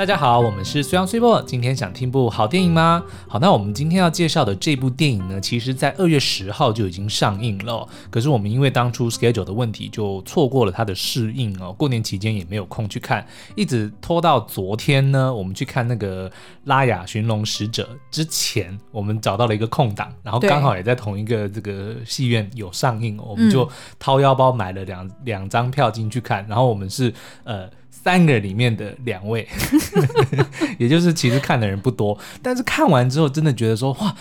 大家好，我们是虽阳虽波。今天想听部好电影吗？好，那我们今天要介绍的这部电影呢，其实在二月十号就已经上映了。可是我们因为当初 schedule 的问题，就错过了它的试映哦。过年期间也没有空去看，一直拖到昨天呢，我们去看那个《拉雅寻龙使者》之前，我们找到了一个空档，然后刚好也在同一个这个戏院有上映，我们就掏腰包买了两两张票进去看。然后我们是呃。三个里面的两位，也就是其实看的人不多，但是看完之后真的觉得说哇，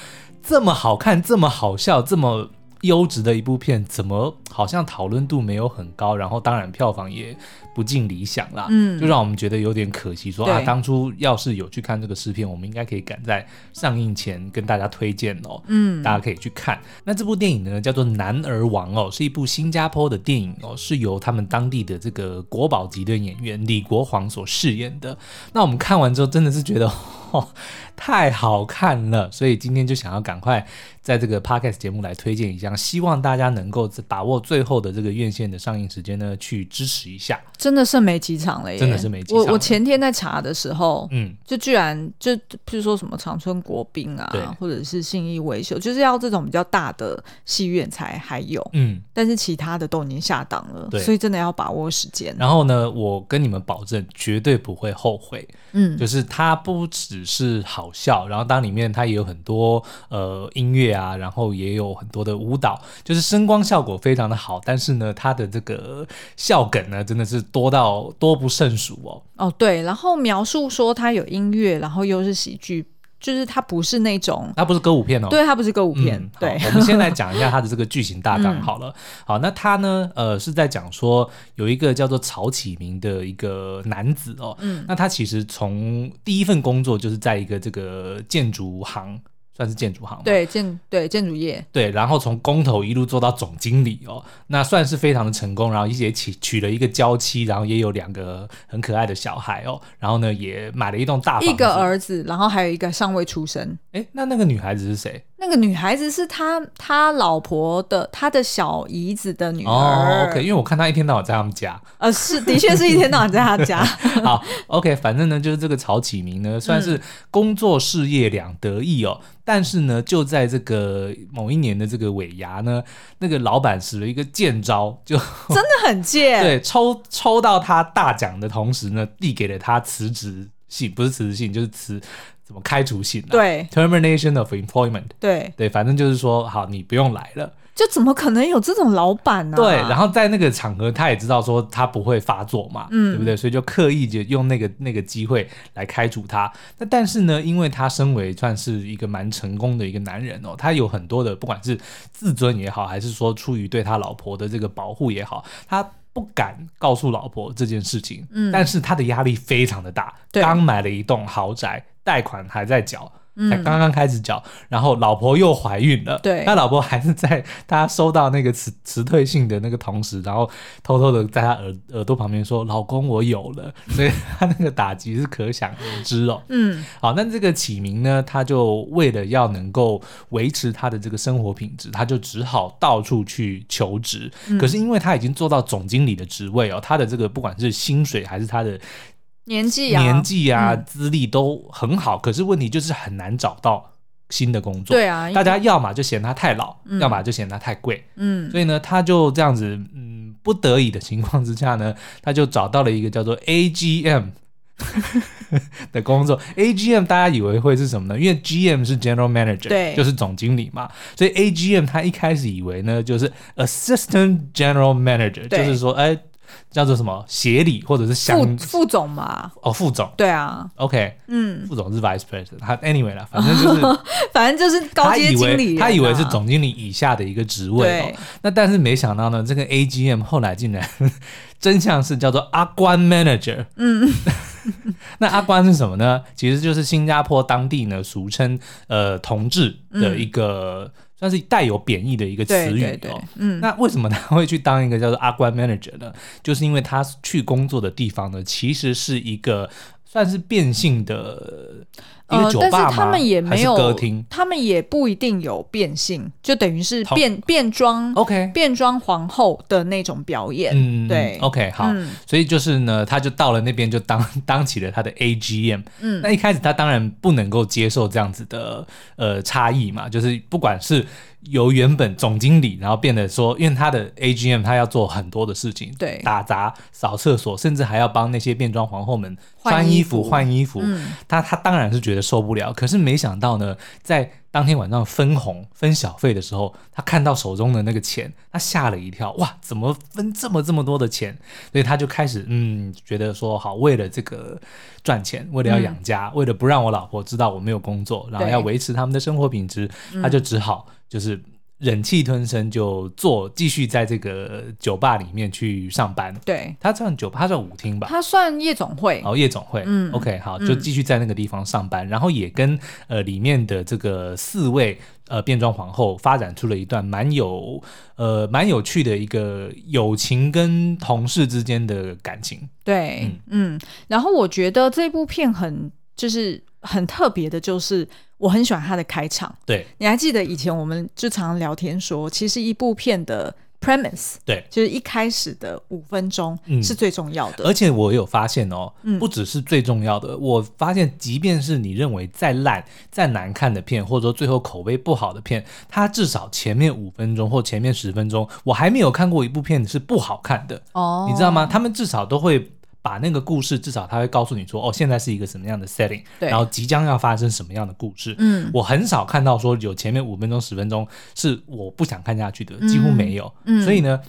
这么好看，这么好笑，这么优质的一部片，怎么好像讨论度没有很高？然后当然票房也不尽理想啦，嗯，就让我们觉得有点可惜说。说啊，当初要是有去看这个试片，我们应该可以赶在上映前跟大家推荐哦，嗯，大家可以去看。那这部电影呢，叫做《男儿王》哦，是一部新加坡的电影哦，是由他们当地的这个国宝级的演员李国煌所饰演的。那我们看完之后，真的是觉得 哦，太好看了，所以今天就想要赶快在这个 podcast 节目来推荐一下，希望大家能够把握最后的这个院线的上映时间呢，去支持一下。真的剩没几场了耶！真的是没几场。我我前天在查的时候，嗯，就居然就譬如说什么长春国宾啊，或者是信义维修，就是要这种比较大的戏院才还有，嗯，但是其他的都已经下档了，对，所以真的要把握时间。然后呢，我跟你们保证，绝对不会后悔，嗯，就是它不只是好笑，然后当里面它也有很多呃音乐啊，然后也有很多的舞蹈，就是声光效果非常的好，但是呢，他的这个笑梗呢，真的是。多到多不胜数哦。哦，对，然后描述说他有音乐，然后又是喜剧，就是它不是那种，它不是歌舞片哦。对，它不是歌舞片。嗯、对，我们先来讲一下它的这个剧情大纲好了。嗯、好，那它呢，呃，是在讲说有一个叫做曹启明的一个男子哦。嗯。那他其实从第一份工作就是在一个这个建筑行。算是建筑行，对建对建筑业，对，然后从工头一路做到总经理哦，那算是非常的成功，然后也娶娶了一个娇妻，然后也有两个很可爱的小孩哦，然后呢也买了一栋大房子，一个儿子，然后还有一个尚未出生。哎，那那个女孩子是谁？那个女孩子是他他老婆的他的小姨子的女儿。哦，OK，因为我看他一天到晚在他们家。呃，是的确是一天到晚在他家。好，OK，反正呢就是这个曹启明呢算是工作事业两得意哦，嗯、但是呢就在这个某一年的这个尾牙呢，那个老板使了一个贱招，就 真的很贱。对，抽抽到他大奖的同时呢，递给了他辞职信，不是辞职信就是辞。怎么开除信、啊？对，termination of employment。对对，反正就是说，好，你不用来了。就怎么可能有这种老板呢、啊？对，然后在那个场合，他也知道说他不会发作嘛，嗯，对不对？所以就刻意就用那个那个机会来开除他。那但是呢，因为他身为算是一个蛮成功的一个男人哦，他有很多的不管是自尊也好，还是说出于对他老婆的这个保护也好，他不敢告诉老婆这件事情。嗯，但是他的压力非常的大，对刚买了一栋豪宅。贷款还在缴，才刚刚开始缴，嗯、然后老婆又怀孕了。对，他老婆还是在他收到那个辞辞退信的那个同时，然后偷偷的在他耳耳朵旁边说：“老公，我有了。”所以他那个打击是可想而知哦。嗯，好，那这个启明呢，他就为了要能够维持他的这个生活品质，他就只好到处去求职。嗯、可是因为他已经做到总经理的职位哦，他的这个不管是薪水还是他的。年纪啊，年纪啊，资历都很好，嗯、可是问题就是很难找到新的工作。对啊，大家要么就嫌他太老，嗯、要么就嫌他太贵。嗯，所以呢，他就这样子，嗯，不得已的情况之下呢，他就找到了一个叫做 AGM 的工作。AGM 大家以为会是什么呢？因为 GM 是 General Manager，对，就是总经理嘛。所以 AGM 他一开始以为呢，就是 Assistant General Manager，就是说，哎。叫做什么协理或者是副副总嘛？哦，副总。对啊。OK，嗯，副总是 Vice President。他 Anyway 啦，反正就是，反正就是高阶经理。他以为是总经理以下的一个职位哦。那但是没想到呢，这个 AGM 后来竟然 真相是叫做阿关 Manager。嗯。那阿关是什么呢？其实就是新加坡当地呢俗称呃同志的一个。算是带有贬义的一个词语哦。对对对，嗯，那为什么他会去当一个叫做阿关 manager 呢？就是因为他去工作的地方呢，其实是一个算是变性的。呃，但是他们也没有歌厅，他们也不一定有变性，就等于是变变装，OK，变装皇后的那种表演。嗯，对，OK，好，嗯，所以就是呢，他就到了那边就当 当起了他的 AGM。嗯，那一开始他当然不能够接受这样子的呃差异嘛，就是不管是。由原本总经理，然后变得说，因为他的 AGM，他要做很多的事情，对，打杂、扫厕所，甚至还要帮那些变装皇后们穿衣服、换衣服。嗯，他他当然是觉得受不了，可是没想到呢，在当天晚上分红、分小费的时候，他看到手中的那个钱，他吓了一跳，哇，怎么分这么这么多的钱？所以他就开始嗯，觉得说好，为了这个赚钱，为了要养家，嗯，为了不让我老婆知道我没有工作，然后要维持他们的生活品质，他就只好。就是忍气吞声，就做继续在这个酒吧里面去上班。对，他算酒吧，他算舞厅吧？他算夜总会。哦，夜总会。嗯，OK，好，就继续在那个地方上班，嗯、然后也跟呃里面的这个四位呃变装皇后发展出了一段蛮有呃蛮有趣的一个友情跟同事之间的感情。对，嗯，嗯，然后我觉得这部片很就是很特别的，就是。我很喜欢他的开场，对，你还记得以前我们就常常聊天说，其实一部片的 premise，对，就是一开始的五分钟是最重要的。嗯，而且我有发现哦，不只是最重要的，嗯，我发现即便是你认为再烂、再难看的片，或者说最后口碑不好的片，它至少前面五分钟或前面十分钟，我还没有看过一部片是不好看的哦，你知道吗？他们至少都会。把那个故事，至少他会告诉你说，哦，现在是一个什么样的 setting，对，然后即将要发生什么样的故事。嗯，我很少看到说有前面五分钟、十分钟是我不想看下去的，几乎没有。嗯，所以呢。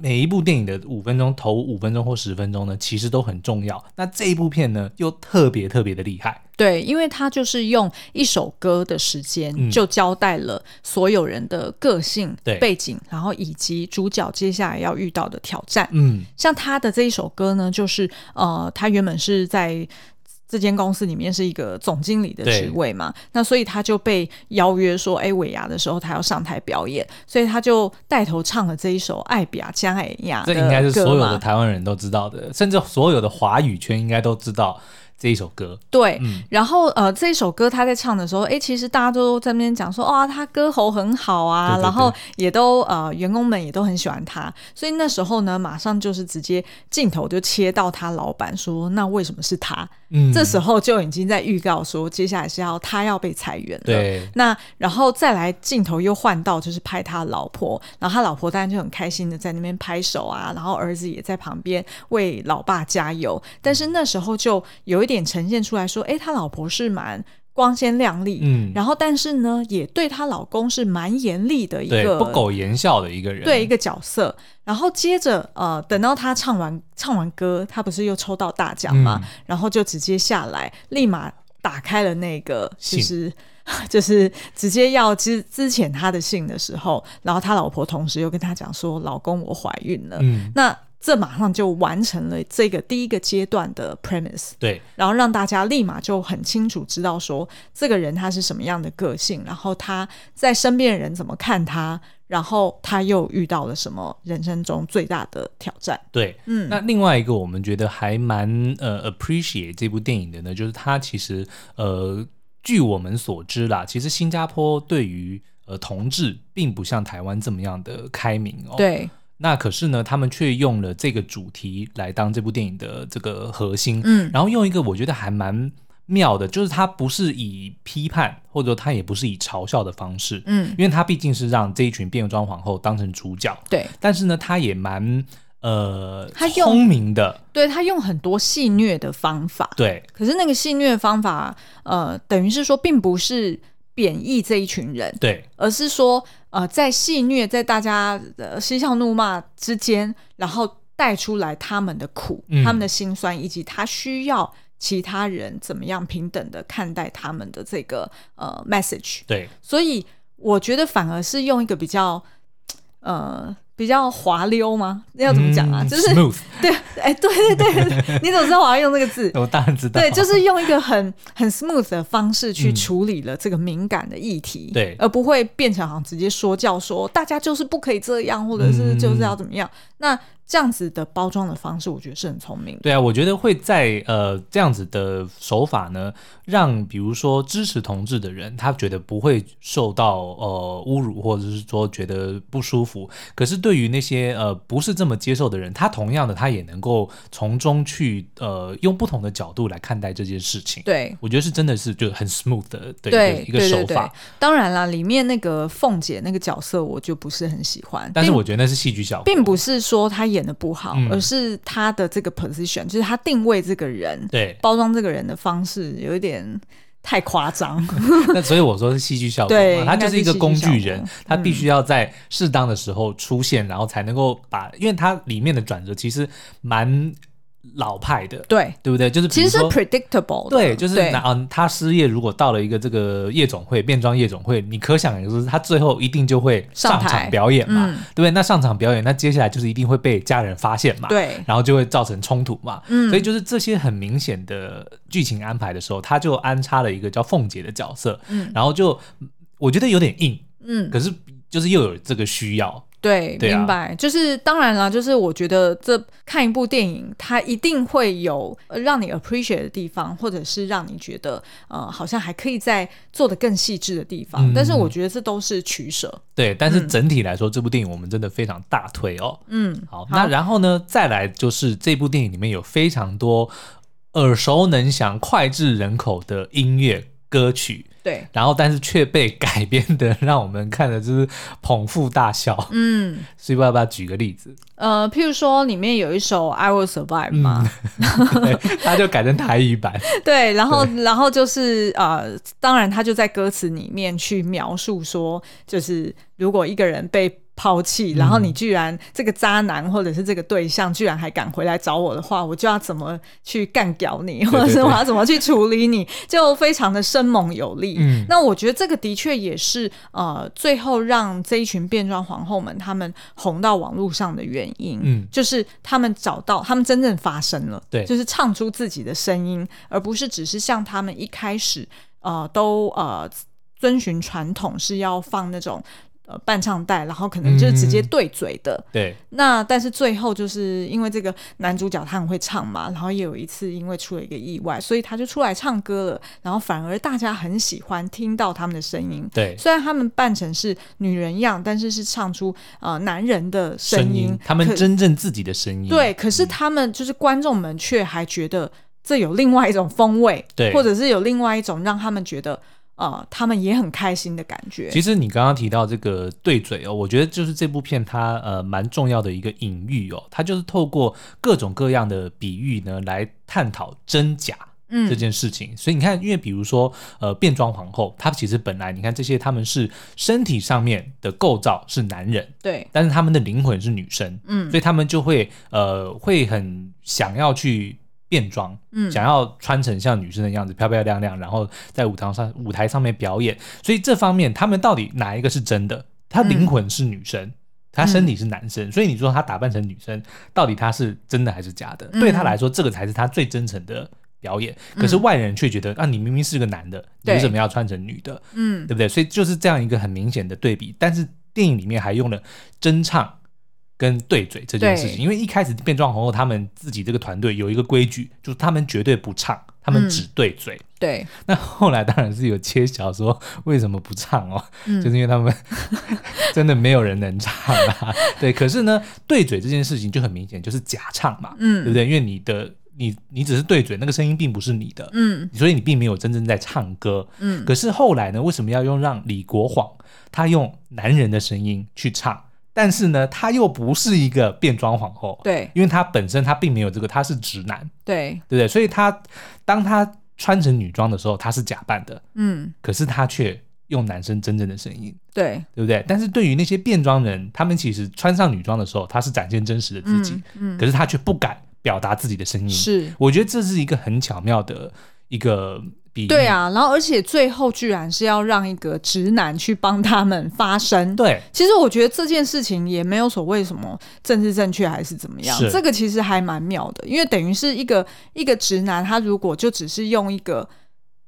每一部电影的五分钟，头五分钟或十分钟呢，其实都很重要。那这一部片呢，又特别特别的厉害。对，因为它就是用一首歌的时间，就交代了所有人的个性、嗯、背景，然后以及主角接下来要遇到的挑战。嗯，像他的这一首歌呢，就是呃，他原本是在。这间公司里面是一个总经理的职位嘛，那所以他就被邀约说，哎，尾牙的时候他要上台表演，所以他就带头唱了这一首《爱比亚加爱亚》。这应该是所有的台湾人都知道的，甚至所有的华语圈应该都知道。这一首歌，对，嗯、然后呃，这一首歌他在唱的时候，哎，其实大家都在那边讲说，哇，他歌喉很好啊，对对对，然后也都呃，员工们也都很喜欢他，所以那时候呢，马上就是直接镜头就切到他老板说，那为什么是他？嗯，这时候就已经在预告说，接下来是要他要被裁员了。对，那然后再来镜头又换到就是拍他老婆，然后他老婆当然就很开心的在那边拍手啊，然后儿子也在旁边为老爸加油，但是那时候就有一点。呈现出来说，哎，他老婆是蛮光鲜亮丽，嗯，然后但是呢，也对她老公是蛮严厉的一个不苟言笑的一个人，对一个角色。然后接着，呃，等到他唱完唱完歌，他不是又抽到大奖嘛，嗯，然后就直接下来，立马打开了那个，就是 就是直接要之之前他的信的时候，然后他老婆同时又跟他讲说，老公我怀孕了，嗯，那。这马上就完成了这个第一个阶段的 premise，对，然后让大家立马就很清楚知道说这个人他是什么样的个性，然后他在身边的人怎么看他，然后他又遇到了什么人生中最大的挑战。对，嗯，那另外一个我们觉得还蛮呃 appreciate 这部电影的呢，就是他其实呃，据我们所知啦，其实新加坡对于呃同志并不像台湾这么样的开明哦。对。那可是呢，他们却用了这个主题来当这部电影的这个核心，嗯，然后用一个我觉得还蛮妙的，就是他不是以批判，或者说他也不是以嘲笑的方式，嗯，因为他毕竟是让这一群变装皇后当成主角，对，但是呢，他也蛮呃聪明的，对，他用很多戏虐的方法，对，可是那个戏虐的方法，呃，等于是说并不是。贬义这一群人，对，而是说，呃，在戏虐，在大家的嬉笑怒骂之间，然后带出来他们的苦、嗯、他们的辛酸，以及他需要其他人怎么样平等的看待他们的这个呃 message。对，所以我觉得反而是用一个比较呃。比较滑溜吗？那要怎么讲啊？嗯、就是 smooth，对，哎，对对对，你怎么知道我要用这个字？我当然知道。对，就是用一个很很 smooth 的方式去处理了这个敏感的议题，对、嗯，而不会变成好像直接说教说大家就是不可以这样，或者是就是要怎么样。嗯、那这样子的包装的方式，我觉得是很聪明的。对啊，我觉得会在呃这样子的手法呢，让比如说支持同志的人，他觉得不会受到呃侮辱，或者是说觉得不舒服。可是对于那些呃不是这么接受的人，他同样的他也能够从中去呃用不同的角度来看待这件事情。对，我觉得是真的是就很 smooth 的对一个手法。对对对，当然啦，里面那个凤姐那个角色，我就不是很喜欢。但是我觉得那是戏剧效果，并不是说他。演的不好，嗯、而是他的这个 position，就是他定位这个人，对，包装这个人的方式有一点太夸张。那所以我说是戏剧效果嘛，他就是一个工具人，他必须要在适当的时候出现，嗯、然后才能够把，因为他里面的转折其实蛮。老派的，对。对不对？就是其实是 predictable，对，就是那嗯，他失业，如果到了一个这个夜总会，变装夜总会，你可想而知，他最后一定就会上场表演嘛，嗯、对不对？那上场表演，那接下来就是一定会被家人发现嘛，对，然后就会造成冲突嘛，嗯，所以就是这些很明显的剧情安排的时候，他就安插了一个叫凤姐的角色，嗯，然后就我觉得有点硬，嗯，可是就是又有这个需要。对，对啊、明白，就是当然了，就是我觉得这看一部电影，它一定会有让你 appreciate 的地方，或者是让你觉得呃好像还可以再做的更细致的地方。嗯、但是我觉得这都是取舍。对，但是整体来说，嗯、这部电影我们真的非常大推哦。嗯，好，好，那然后呢，再来就是这部电影里面有非常多耳熟能详、脍炙人口的音乐歌曲。对，然后但是却被改编的，让我们看的就是捧腹大笑。嗯，所以要不要举个例子？呃，譬如说里面有一首《I Will Survive》嘛，嗯、他就改成台语版。对，然后然后就是呃，当然他就在歌词里面去描述说，就是如果一个人被抛弃，然后你居然这个渣男或者是这个对象居然还敢回来找我的话，我就要怎么去干掉你，或者是我要怎么去处理你，就非常的生猛有力。嗯，那我觉得这个的确也是呃，最后让这一群变装皇后们他们红到网络上的原因。嗯，就是他们找到他们真正发声了，对，就是唱出自己的声音，而不是只是像他们一开始呃都呃遵循传统是要放那种。呃，伴唱带，然后可能就是直接对嘴的。嗯、对。那但是最后就是因为这个男主角他很会唱嘛，然后也有一次因为出了一个意外，所以他就出来唱歌了。然后反而大家很喜欢听到他们的声音。对。虽然他们扮成是女人样，但是是唱出呃男人的声音，声音他们真正自己的声音。对。可是他们就是观众们却还觉得这有另外一种风味，对，或者是有另外一种让他们觉得。啊、呃，他们也很开心的感觉。其实你刚刚提到这个对嘴哦，我觉得就是这部片它呃蛮重要的一个隐喻哦，它就是透过各种各样的比喻呢来探讨真假这件事情。嗯、所以你看，因为比如说呃变装皇后，她其实本来你看这些他们是身体上面的构造是男人，对，但是他们的灵魂是女生，嗯，所以他们就会呃会很想要去。变装，嗯，想要穿成像女生的样子，漂漂亮亮，然后在舞台上舞台上面表演。所以这方面，他们到底哪一个是真的？他灵魂是女生，他、嗯、身体是男生。嗯、所以你说他打扮成女生，到底他是真的还是假的？嗯、对他来说，这个才是他最真诚的表演。可是外人却觉得，嗯、啊，你明明是个男的，你为什么要穿成女的？嗯，对不对？所以就是这样一个很明显的对比。但是电影里面还用了真唱。跟对嘴这件事情，因为一开始变装皇后他们自己这个团队有一个规矩，就是他们绝对不唱，他们只对嘴。嗯、对，那后来当然是有揭晓说为什么不唱哦，嗯、就是因为他们 真的没有人能唱啊。对，可是呢，对嘴这件事情就很明显就是假唱嘛，嗯，对不对？因为你的你你只是对嘴，那个声音并不是你的，嗯，所以你并没有真正在唱歌，嗯。可是后来呢，为什么要用让李国煌他用男人的声音去唱？但是呢，他又不是一个变装皇后，对，因为他本身他并没有这个，他是直男，对，对不对？所以他当他穿成女装的时候，他是假扮的，嗯，可是他却用男生真正的声音，对，对不对？但是对于那些变装人，他们其实穿上女装的时候，他是展现真实的自己，嗯，嗯，可是他却不敢表达自己的声音，是，我觉得这是一个很巧妙的一个比对啊，然后而且最后居然是要让一个直男去帮他们发声。对，其实我觉得这件事情也没有所谓什么政治正确还是怎么样，这个其实还蛮妙的，因为等于是一个一个直男，他如果就只是用一个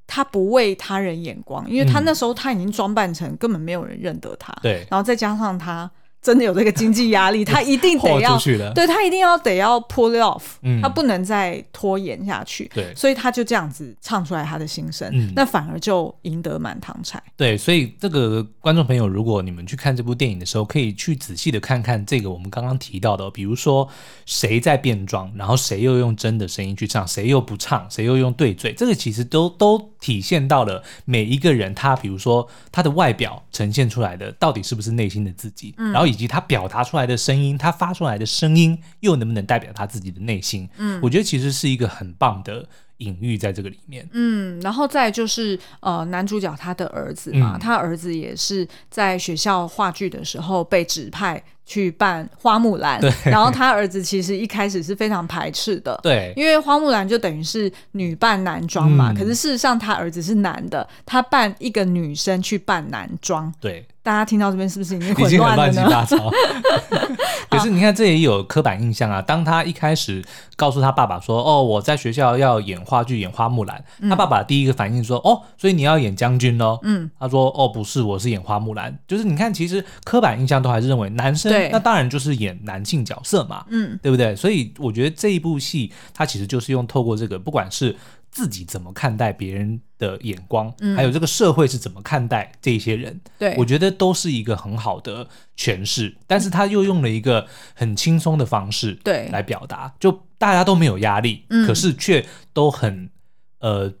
他不为他人眼光，因为他那时候他已经装扮成根本没有人认得他，然后再加上他。真的有这个经济压力，他一定得要，对他一定要得要 pull it off，嗯，他不能再拖延下去，对，所以他就这样子唱出来他的心声，嗯，那反而就赢得满堂彩。对，所以这个观众朋友，如果你们去看这部电影的时候，可以去仔细的看看这个我们刚刚提到的，比如说谁在变装，然后谁又用真的声音去唱，谁又不唱，谁又用对嘴，这个其实都都体现到了每一个人他，比如说他的外表呈现出来的到底是不是内心的自己，嗯，然后以及他表达出来的声音，他发出来的声音又能不能代表他自己的内心？嗯，我觉得其实是一个很棒的隐喻在这个里面。嗯，然后再就是呃，男主角他的儿子嘛，嗯，他儿子也是在学校话剧的时候被指派去扮花木兰，然后他儿子其实一开始是非常排斥的，对，因为花木兰就等于是女扮男装嘛，嗯，可是事实上他儿子是男的，他扮一个女生去扮男装，对。大家听到这边是不是已经 很乱七八糟。可是你看，这也有刻板印象啊。当他一开始告诉他爸爸说：“哦，我在学校要演话剧，演花木兰。嗯”他爸爸第一个反应说：“哦，所以你要演将军哦。”嗯，他说：“哦，不是，我是演花木兰。”就是你看，其实刻板印象都还是认为男生那当然就是演男性角色嘛，嗯，对不对？所以我觉得这一部戏，它其实就是用透过这个，不管是。自己怎么看待别人的眼光，嗯，还有这个社会是怎么看待这些人，对，我觉得都是一个很好的诠释。但是他又用了一个很轻松的方式，对，来表达，就大家都没有压力，可是却都很呃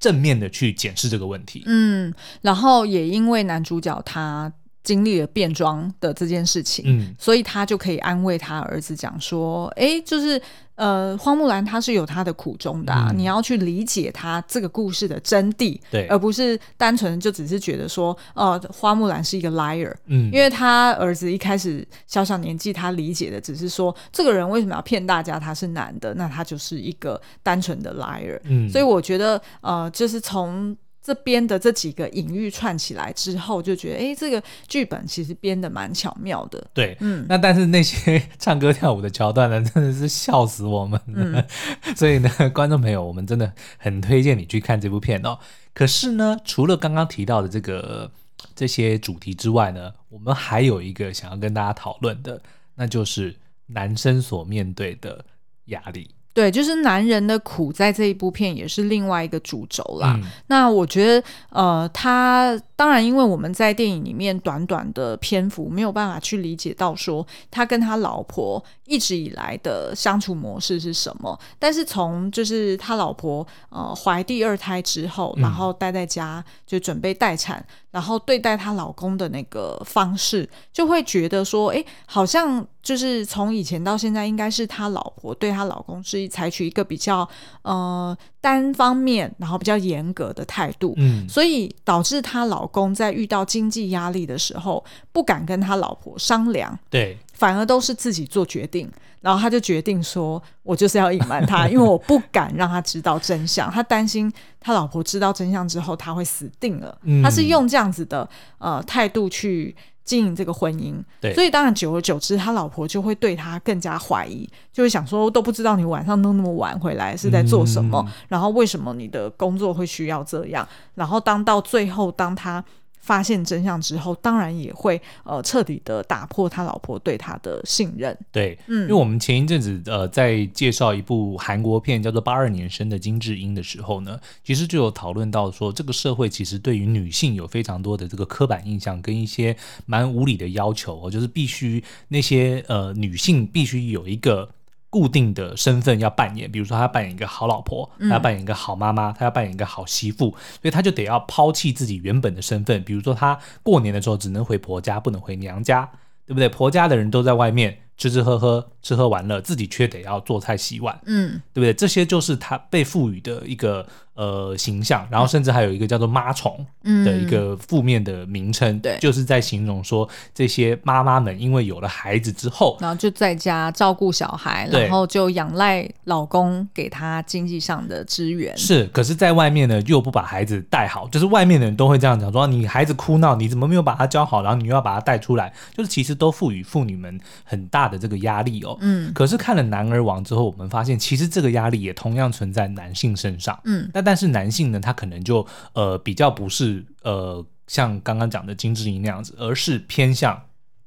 正面的去检视这个问题，嗯，然后也因为男主角他经历了变装的这件事情，嗯，所以他就可以安慰他儿子讲说，哎，就是。呃，花木兰她是有她的苦衷的，啊嗯，你要去理解她这个故事的真谛，对，而不是单纯就只是觉得说，呃，花木兰是一个 liar，嗯，因为他儿子一开始小小年纪，他理解的只是说，这个人为什么要骗大家他是男的，那他就是一个单纯的 liar，嗯，所以我觉得，呃，就是从。这边的这几个隐喻串起来之后，就觉得哎，这个剧本其实编的蛮巧妙的。对，嗯，那但是那些唱歌跳舞的桥段呢，真的是笑死我们了。嗯、所以呢，观众朋友，我们真的很推荐你去看这部片哦。可是呢，除了刚刚提到的这个这些主题之外呢，我们还有一个想要跟大家讨论的，那就是男生所面对的压力。对，就是男人的苦，在这一部片也是另外一个主轴啦。嗯、那我觉得，呃，他当然，因为我们在电影里面短短的篇幅，没有办法去理解到说他跟他老婆一直以来的相处模式是什么。但是从就是他老婆呃怀第二胎之后，然后待在家就准备待产。然后对待她老公的那个方式，就会觉得说，哎，好像就是从以前到现在，应该是他老婆对她老公是采取一个比较呃单方面，然后比较严格的态度，嗯，所以导致她老公在遇到经济压力的时候，不敢跟他老婆商量，对，反而都是自己做决定。然后他就决定说：“我就是要隐瞒他，因为我不敢让他知道真相。他担心他老婆知道真相之后，他会死定了。嗯、他是用这样子的呃态度去经营这个婚姻，对，所以当然久而久之，他老婆就会对他更加怀疑，就会想说：都不知道你晚上弄那么晚回来是在做什么，嗯、然后为什么你的工作会需要这样？然后当到最后，当他。”发现真相之后，当然也会呃彻底的打破他老婆对他的信任。对，嗯，因为我们前一阵子呃在介绍一部韩国片叫做《八二年生的金智英》的时候呢，其实就有讨论到说，这个社会其实对于女性有非常多的这个刻板印象跟一些蛮无理的要求，就是必须那些呃女性必须有一个。固定的身份要扮演，比如说他要扮演一个好老婆，他要扮演一个好妈妈，他要扮演一个好媳妇，所以他就得要抛弃自己原本的身份。比如说他过年的时候只能回婆家，不能回娘家，对不对？婆家的人都在外面吃吃喝喝，吃喝玩乐，自己却得要做菜洗碗，嗯，对不对？这些就是他被赋予的一个呃，形象，然后甚至还有一个叫做“妈虫”的一个负面的名称，嗯、对，就是在形容说这些妈妈们因为有了孩子之后，然后就在家照顾小孩，然后就仰赖老公给她经济上的支援。是，可是在外面呢，又不把孩子带好，就是外面的人都会这样讲说：你孩子哭闹，你怎么没有把他教好？然后你又要把他带出来，就是其实都赋予妇女们很大的这个压力哦。嗯，可是看了《男儿王》之后，我们发现其实这个压力也同样存在男性身上。嗯，但但是男性呢，他可能就呃比较不是呃像刚刚讲的金智英那样子，而是偏向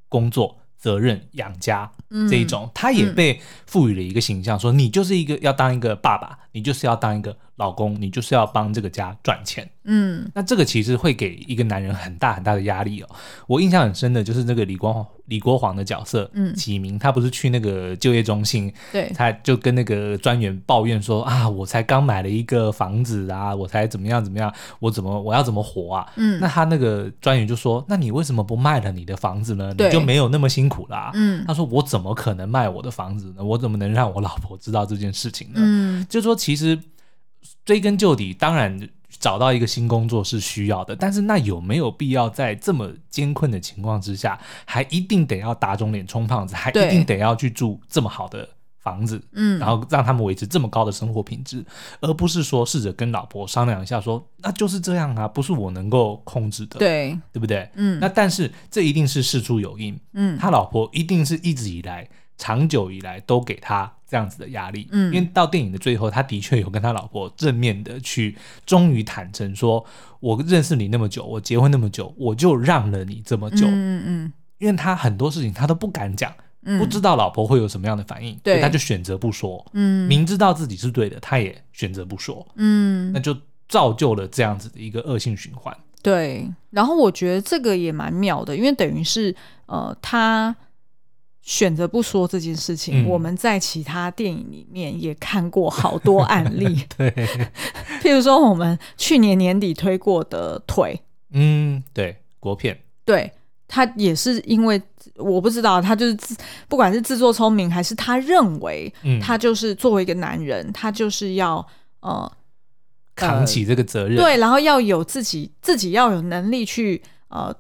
工作、责任、养家这一种，他也被赋予了一个形象，说你就是一个要当一个爸爸，你就是要当一个。老公，你就是要帮这个家赚钱，嗯，那这个其实会给一个男人很大很大的压力哦。我印象很深的就是那个李光李国煌的角色，嗯，启明，他不是去那个就业中心，对，他就跟那个专员抱怨说啊，我才刚买了一个房子啊，我才怎么样怎么样，我怎么我要怎么活啊？嗯，那他那个专员就说，那你为什么不卖了你的房子呢？你就没有那么辛苦啦。嗯，他说我怎么可能卖我的房子呢？我怎么能让我老婆知道这件事情呢？嗯，就说其实。追根究底，当然找到一个新工作是需要的，但是那有没有必要在这么艰困的情况之下，还一定得要打肿脸充胖子，还一定得要去住这么好的房子，嗯，然后让他们维持这么高的生活品质，而不是说试着跟老婆商量一下说，说那就是这样啊，不是我能够控制的，对，对不对？嗯，那但是这一定是事出有因，嗯，他老婆一定是一直以来。长久以来都给他这样子的压力，嗯，因为到电影的最后，他的确有跟他老婆正面的去，终于坦诚说，我认识你那么久，我结婚那么久，我就让了你这么久，嗯嗯，因为他很多事情他都不敢讲，不知道老婆会有什么样的反应，对，他就选择不说，嗯，明知道自己是对的，他也选择不说，嗯，那就造就了这样子的一个恶性循环，对，然后我觉得这个也蛮妙的，因为等于是呃他。选择不说这件事情，嗯，我们在其他电影里面也看过好多案例。对，譬如说我们去年年底推过的《腿》，嗯，对，国片，对，他也是因为我不知道，他就是不管是自作聪明，还是他认为他就是作为一个男人，嗯，他就是要呃扛起这个责任，对，然后要有自己自己要有能力去呃。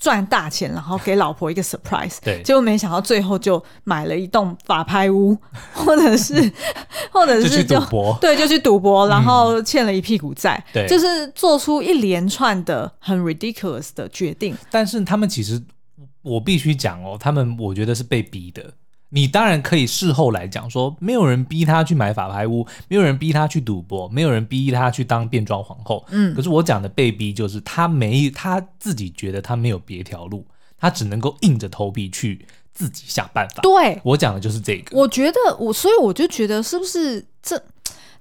赚大钱，然后给老婆一个 surprise，对，结果没想到最后就买了一栋法拍屋，或者是，或者是就，对，就去赌博，然后欠了一屁股债，对、嗯，就是做出一连串的很 ridiculous 的决定。但是他们其实，我必须讲哦，他们我觉得是被逼的。你当然可以事后来讲说，没有人逼他去买法拍屋，没有人逼他去赌博，没有人逼他去当变装皇后。嗯，可是我讲的被逼，就是他没他自己觉得他没有别条路，他只能够硬着头皮去自己想办法。对，我讲的就是这个。我觉得我，所以我就觉得，是不是这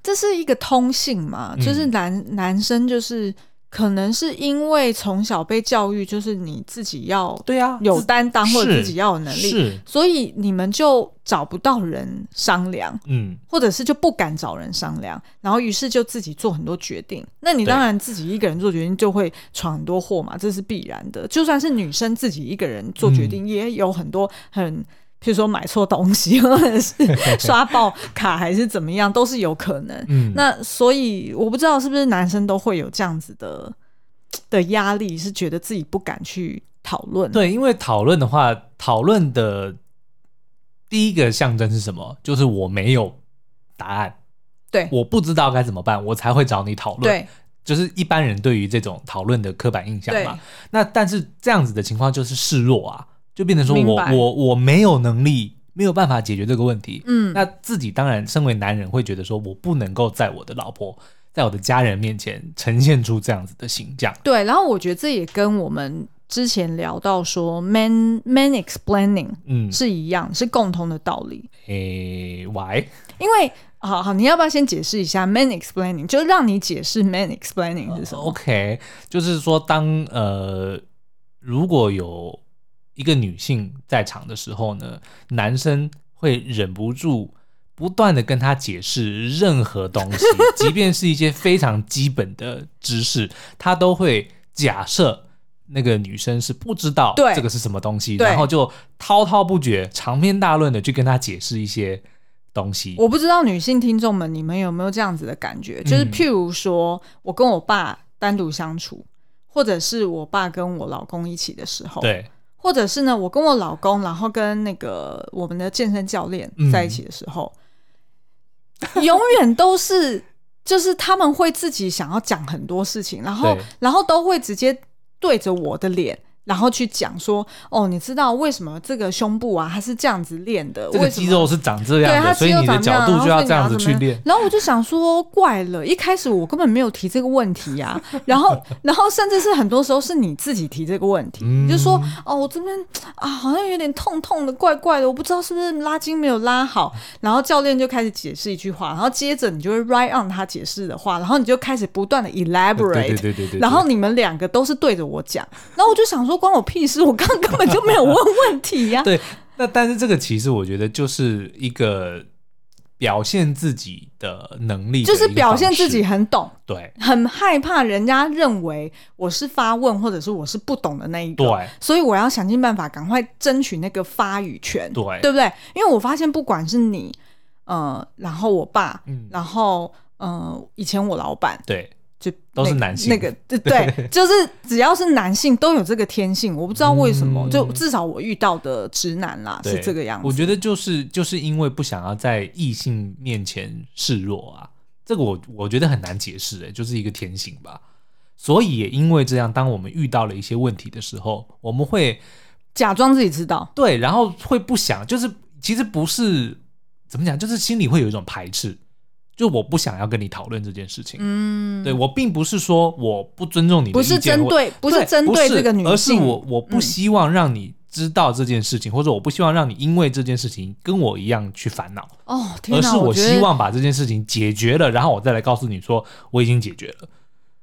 这是一个通性嘛？就是男、嗯、男生就是。可能是因为从小被教育，就是你自己要对啊有担当，或者自己要有能力，所以你们就找不到人商量，嗯，或者是就不敢找人商量，然后于是就自己做很多决定。那你当然自己一个人做决定就会闯很多祸嘛，这是必然的。就算是女生自己一个人做决定，也有很多很。譬如说买错东西，或者是刷爆卡，还是怎么样，都是有可能。嗯，那所以我不知道是不是男生都会有这样子的的压力，是觉得自己不敢去讨论。对，因为讨论的话，讨论的第一个象征是什么？就是我没有答案，对，我不知道该怎么办，我才会找你讨论。对，就是一般人对于这种讨论的刻板印象嘛。那但是这样子的情况就是示弱啊。就变成说我我我没有能力，没有办法解决这个问题。嗯，那自己当然身为男人会觉得说，我不能够在我的老婆，在我的家人面前呈现出这样子的形象。对，然后我觉得这也跟我们之前聊到说 man man explaining 嗯是一样，是共同的道理。诶，why？因为好好，你要不要先解释一下 man explaining？就让你解释 man explaining 是什么？Uh，OK，就是说当呃如果有。一个女性在场的时候呢，男生会忍不住不断的跟她解释任何东西，即便是一些非常基本的知识，他都会假设那个女生是不知道这个是什么东西，然后就滔滔不绝、长篇大论的去跟她解释一些东西。我不知道女性听众们你们有没有这样子的感觉，就是譬如说我跟我爸单独相处，或者是我爸跟我老公一起的时候，对，或者是呢我跟我老公，然后跟那个我们的健身教练在一起的时候，嗯、永远都是。就是他们会自己想要讲很多事情，然后然后都会直接对着我的脸。然后去讲说，哦，你知道为什么这个胸部啊，它是这样子练的？这个肌肉是长这样的，对，它肌肉长这样，所以你的角度就要这样子去练。然后我就想说，怪了，一开始我根本没有提这个问题呀、啊。然后，然后甚至是很多时候是你自己提这个问题，你、就说，哦，我这边啊好像有点痛痛的，怪怪的，我不知道是不是拉筋没有拉好。然后教练就开始解释一句话，然后接着你就会 write on 他解释的话，然后你就开始不断的 elaborate，对对，对，对。然后你们两个都是对着我讲，然后我就想说。关我屁事！我刚刚根本就没有问问题呀、啊。对，那但是这个其实我觉得就是一个表现自己的能力的，就是表现自己很懂，对，很害怕人家认为我是发问或者是我是不懂的那一个，对，所以我要想尽办法赶快争取那个发语权，对，对不对？因为我发现不管是你，呃，然后我爸，嗯，然后呃，以前我老板，对。就都是男性，那个对 对，就是只要是男性都有这个天性，我不知道为什么，嗯、就至少我遇到的直男啦是这个样子。我觉得就是就是因为不想要在异性面前示弱啊，这个我我觉得很难解释，哎，就是一个天性吧。所以也因为这样，当我们遇到了一些问题的时候，我们会假装自己知道，对，然后会不想，就是其实不是怎么讲，就是心里会有一种排斥。就我不想要跟你讨论这件事情，嗯，对，我并不是说我不尊重你的意见，不是针对，不是针对这个女性，而是我我不希望让你知道这件事情，嗯，或者我不希望让你因为这件事情跟我一样去烦恼。哦，而是我希望把这件事情解决了，然后我再来告诉你说我已经解决了。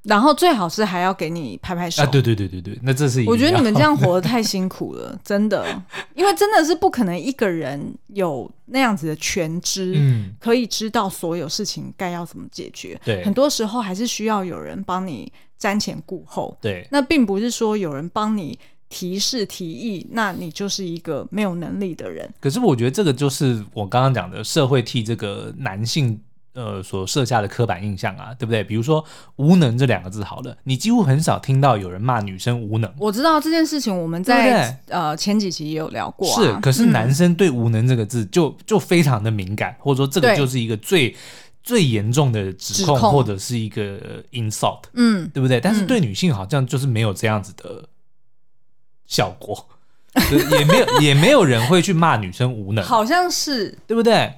然后最好是还要给你拍拍手。啊，对对对对对，那这是一个。我觉得你们这样活得太辛苦了，真的，因为真的是不可能一个人有那样子的全知，嗯，可以知道所有事情该要怎么解决。对，很多时候还是需要有人帮你瞻前顾后。对，那并不是说有人帮你提示提议，那你就是一个没有能力的人。可是我觉得这个就是我刚刚讲的社会替这个男性。呃，所设下的刻板印象啊，对不对？比如说“无能”这两个字，好了，你几乎很少听到有人骂女生无能。我知道这件事情，我们在呃前几期也有聊过、啊。是，可是男生对“无能”这个字就、嗯、就非常的敏感，或者说这个就是一个最最严重的指控，或者是一个 insult，嗯，对不对？但是对女性好像就是没有这样子的效果，嗯、也没有也没有人会去骂女生无能，好像是对不对？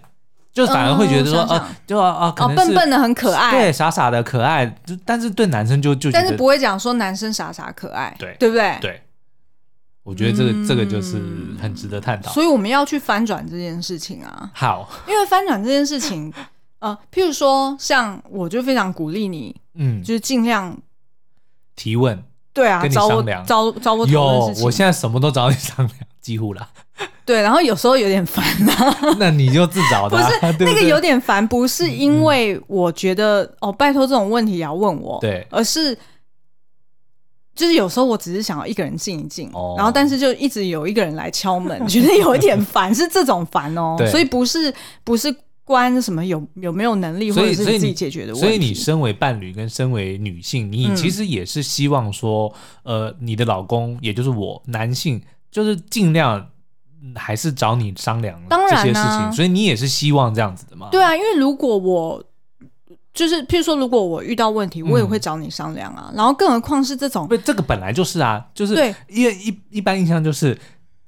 就反而会觉得说，呃、嗯，就啊啊，可能、哦、笨笨的很可爱，对，傻傻的可爱。就但是对男生就就，但是不会讲说男生傻傻可爱，对，对不对？对，我觉得这个、嗯、这个就是很值得探讨。所以我们要去翻转这件事情啊。好，因为翻转这件事情，呃，譬如说，像我就非常鼓励你，嗯，就是尽量提问，对啊，跟你商量，找找我有，我现在什么都找你商量，几乎了。对，然后有时候有点烦呐。那你就自找的。不是 那个有点烦，不是因为我觉得哦，拜托这种问题也要问我，对，而是就是有时候我只是想要一个人静一静，然后但是就一直有一个人来敲门，觉得有一点烦，是这种烦哦。所以不是不是关什么有有没有能力，或者是自己解决的问题。所以你身为伴侣跟身为女性，你其实也是希望说，呃，你的老公也就是我男性，就是尽量。还是找你商量这些事情，啊，所以你也是希望这样子的吗？对啊，因为如果我就是，譬如说，如果我遇到问题，我也会找你商量啊。嗯、然后，更何况是这种，不，这个本来就是啊，就是因为一一般印象就是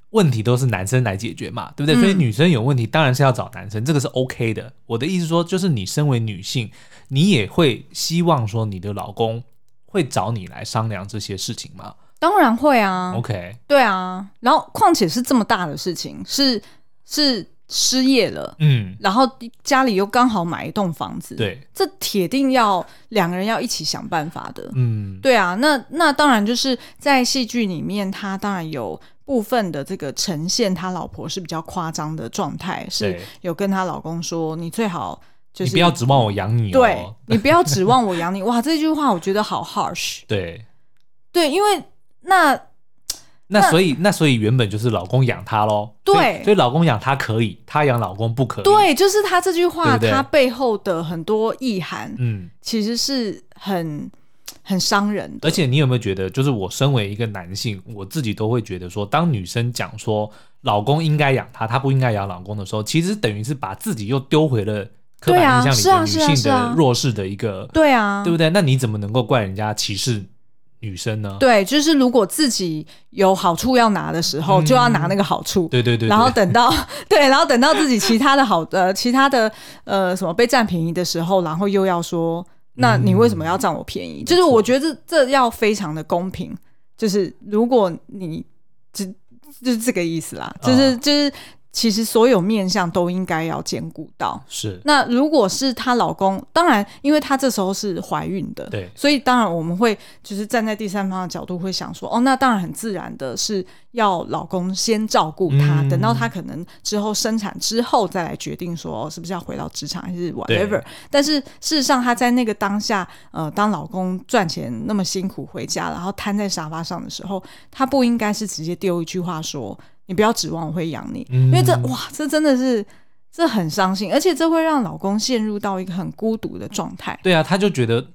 问题都是男生来解决嘛，对不对？嗯、所以女生有问题当然是要找男生，这个是 OK 的。我的意思说，就是你身为女性，你也会希望说你的老公会找你来商量这些事情吗？当然会啊，OK，对啊，然后况且是这么大的事情，是是失业了，嗯，然后家里又刚好买一栋房子，对，这铁定要两个人要一起想办法的，嗯，对啊，那那当然就是在戏剧里面，他当然有部分的这个呈现，他老婆是比较夸张的状态，是有跟他老公说，你最好就是你不要指望我养你哦，对，你不要指望我养你，哇，这句话我觉得好 harsh，对，对，因为。那那所以那，那所以原本就是老公养她喽。对所，所以老公养她可以，她养老公不可以。对，就是他这句话，他背后的很多意涵，嗯，其实是很很伤人的。而且你有没有觉得，就是我身为一个男性，我自己都会觉得说，当女生讲说老公应该养她，她不应该养老公的时候，其实等于是把自己又丢回了。刻板印象里的女性的弱势的一个，对啊，对不对？那你怎么能够怪人家歧视女生呢？对，就是如果自己有好处要拿的时候，就要拿那个好处。对对对。然后等到 对，然后等到自己其他的好呃，其他的呃什么被占便宜的时候，然后又要说，那你为什么要占我便宜？就是我觉得这要非常的公平。就是如果你就就是这个意思啦，就是就是。其实所有面相都应该要兼顾到。是。那如果是她老公，当然，因为她这时候是怀孕的，对，所以当然我们会就是站在第三方的角度会想说，哦，那当然很自然的是要老公先照顾她，嗯、等到她可能之后生产之后再来决定说，哦，是不是要回到职场还是 whatever。但是事实上，她在那个当下，呃，当老公赚钱那么辛苦回家，然后瘫在沙发上的时候，她不应该是直接丢一句话说。你不要指望我会养你，嗯、因为这哇，这真的是这很伤心，而且这会让老公陷入到一个很孤独的状态。对啊，他就觉得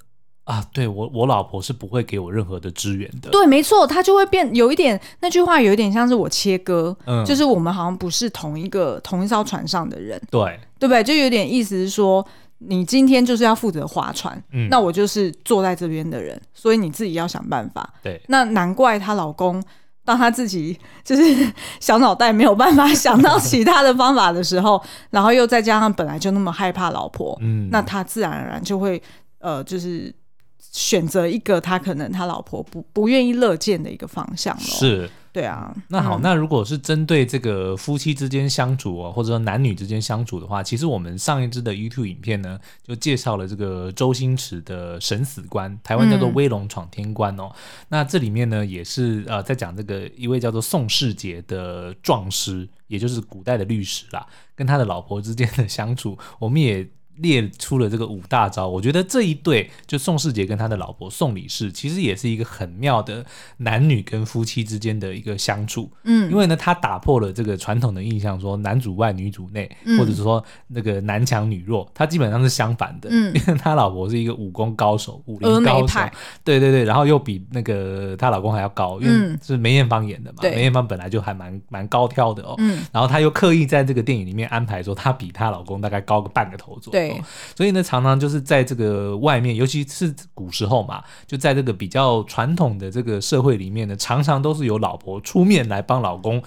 啊，对我我老婆是不会给我任何的支援的。对，没错，他就会变有一点那句话，有一点像是我切割，嗯，就是我们好像不是同一个同一艘船上的人，对，对不对？就有点意思是说，你今天就是要负责划船，嗯，那我就是坐在这边的人，所以你自己要想办法。对，那难怪她老公。当他自己就是 小脑袋没有办法想到其他的方法的时候，然后又再加上本来就那么害怕老婆，嗯，那他自然而然就会呃，就是选择一个他可能他老婆不不愿意乐见的一个方向了。是。对啊，那好，嗯、那如果是针对这个夫妻之间相处哦，或者说男女之间相处的话，其实我们上一支的 YouTube 影片呢，就介绍了这个周星驰的神死关，台湾叫做威龙闯天关哦。嗯、那这里面呢，也是呃在讲这个一位叫做宋世杰的壮师，也就是古代的律师啦，跟他的老婆之间的相处，我们也。列出了这个五大招，我觉得这一对就宋世杰跟他的老婆宋李氏，其实也是一个很妙的男女跟夫妻之间的一个相处。嗯，因为呢，他打破了这个传统的印象，说男主外女主内，嗯、或者是说那个男强女弱，他基本上是相反的。嗯，因为他老婆是一个武功高手，武林高手，对对对，然后又比那个他老公还要高，因为是梅艳芳演的嘛，嗯、梅艳芳本来就还蛮蛮高挑的哦。嗯，然后他又刻意在这个电影里面安排说，她比她老公大概高个半个头左右。对。所以呢，常常就是在这个外面，尤其是古时候嘛，就在这个比较传统的这个社会里面呢，常常都是由老婆出面来帮老公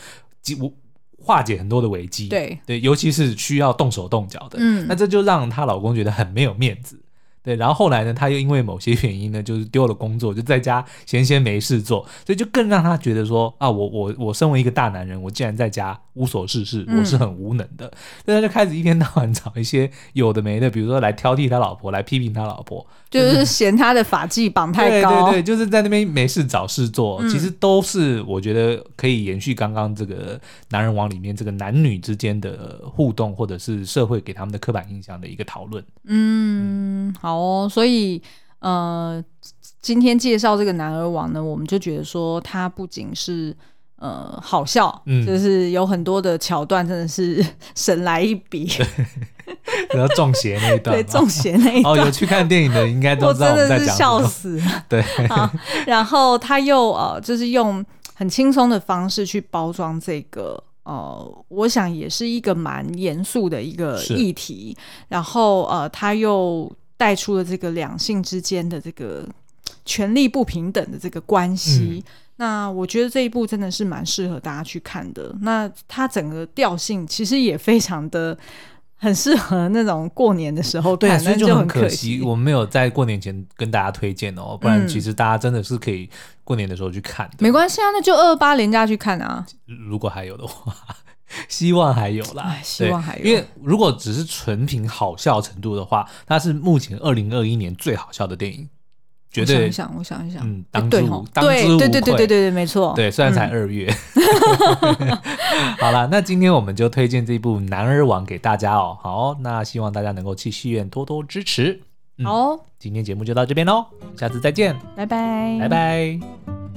化解很多的危机。对对，尤其是需要动手动脚的，嗯，那这就让她老公觉得很没有面子。对，然后后来呢，他又因为某些原因呢，就是丢了工作，就在家闲闲没事做，所以就更让他觉得说啊，我我我身为一个大男人，我竟然在家无所事事，我是很无能的，嗯、所以他就开始一天到晚找一些有的没的，比如说来挑剔他老婆，来批评他老婆，就是嫌他的发髻绑太高，对对对，就是在那边没事找事做，嗯、其实都是我觉得可以延续刚刚这个男人王里面这个男女之间的互动，或者是社会给他们的刻板印象的一个讨论，嗯，好。哦，所以呃，今天介绍这个男儿王呢，我们就觉得说他不仅是呃好笑，嗯，就是有很多的桥段真的是 神来一笔，然后中邪那一段，对，中邪那一段，哦，有去看电影的应该都知道我们在讲笑死，对，然后他又呃，就是用很轻松的方式去包装这个呃，我想也是一个蛮严肃的一个议题，然后呃，他又。带出了这个两性之间的这个权力不平等的这个关系，嗯、那我觉得这一部真的是蛮适合大家去看的。那它整个调性其实也非常的很适合那种过年的时候看，对，所以就很可惜我们没有在过年前跟大家推荐哦，不然其实大家真的是可以过年的时候去看。没关系啊，那就二八连假去看啊，如果还有的话。希望还有啦，希望还有。因为如果只是纯凭好笑程度的话，它是目前二零二一年最好笑的电影，绝对。我想一想，我想一想，嗯，当之无，欸、当之无愧。对对对对对对，没错。对，虽然才二月。嗯、好了，那今天我们就推荐这一部《男儿王》给大家哦。好，那希望大家能够去戏院多多支持。嗯、好，今天节目就到这边喽，下次再见，拜拜，拜拜。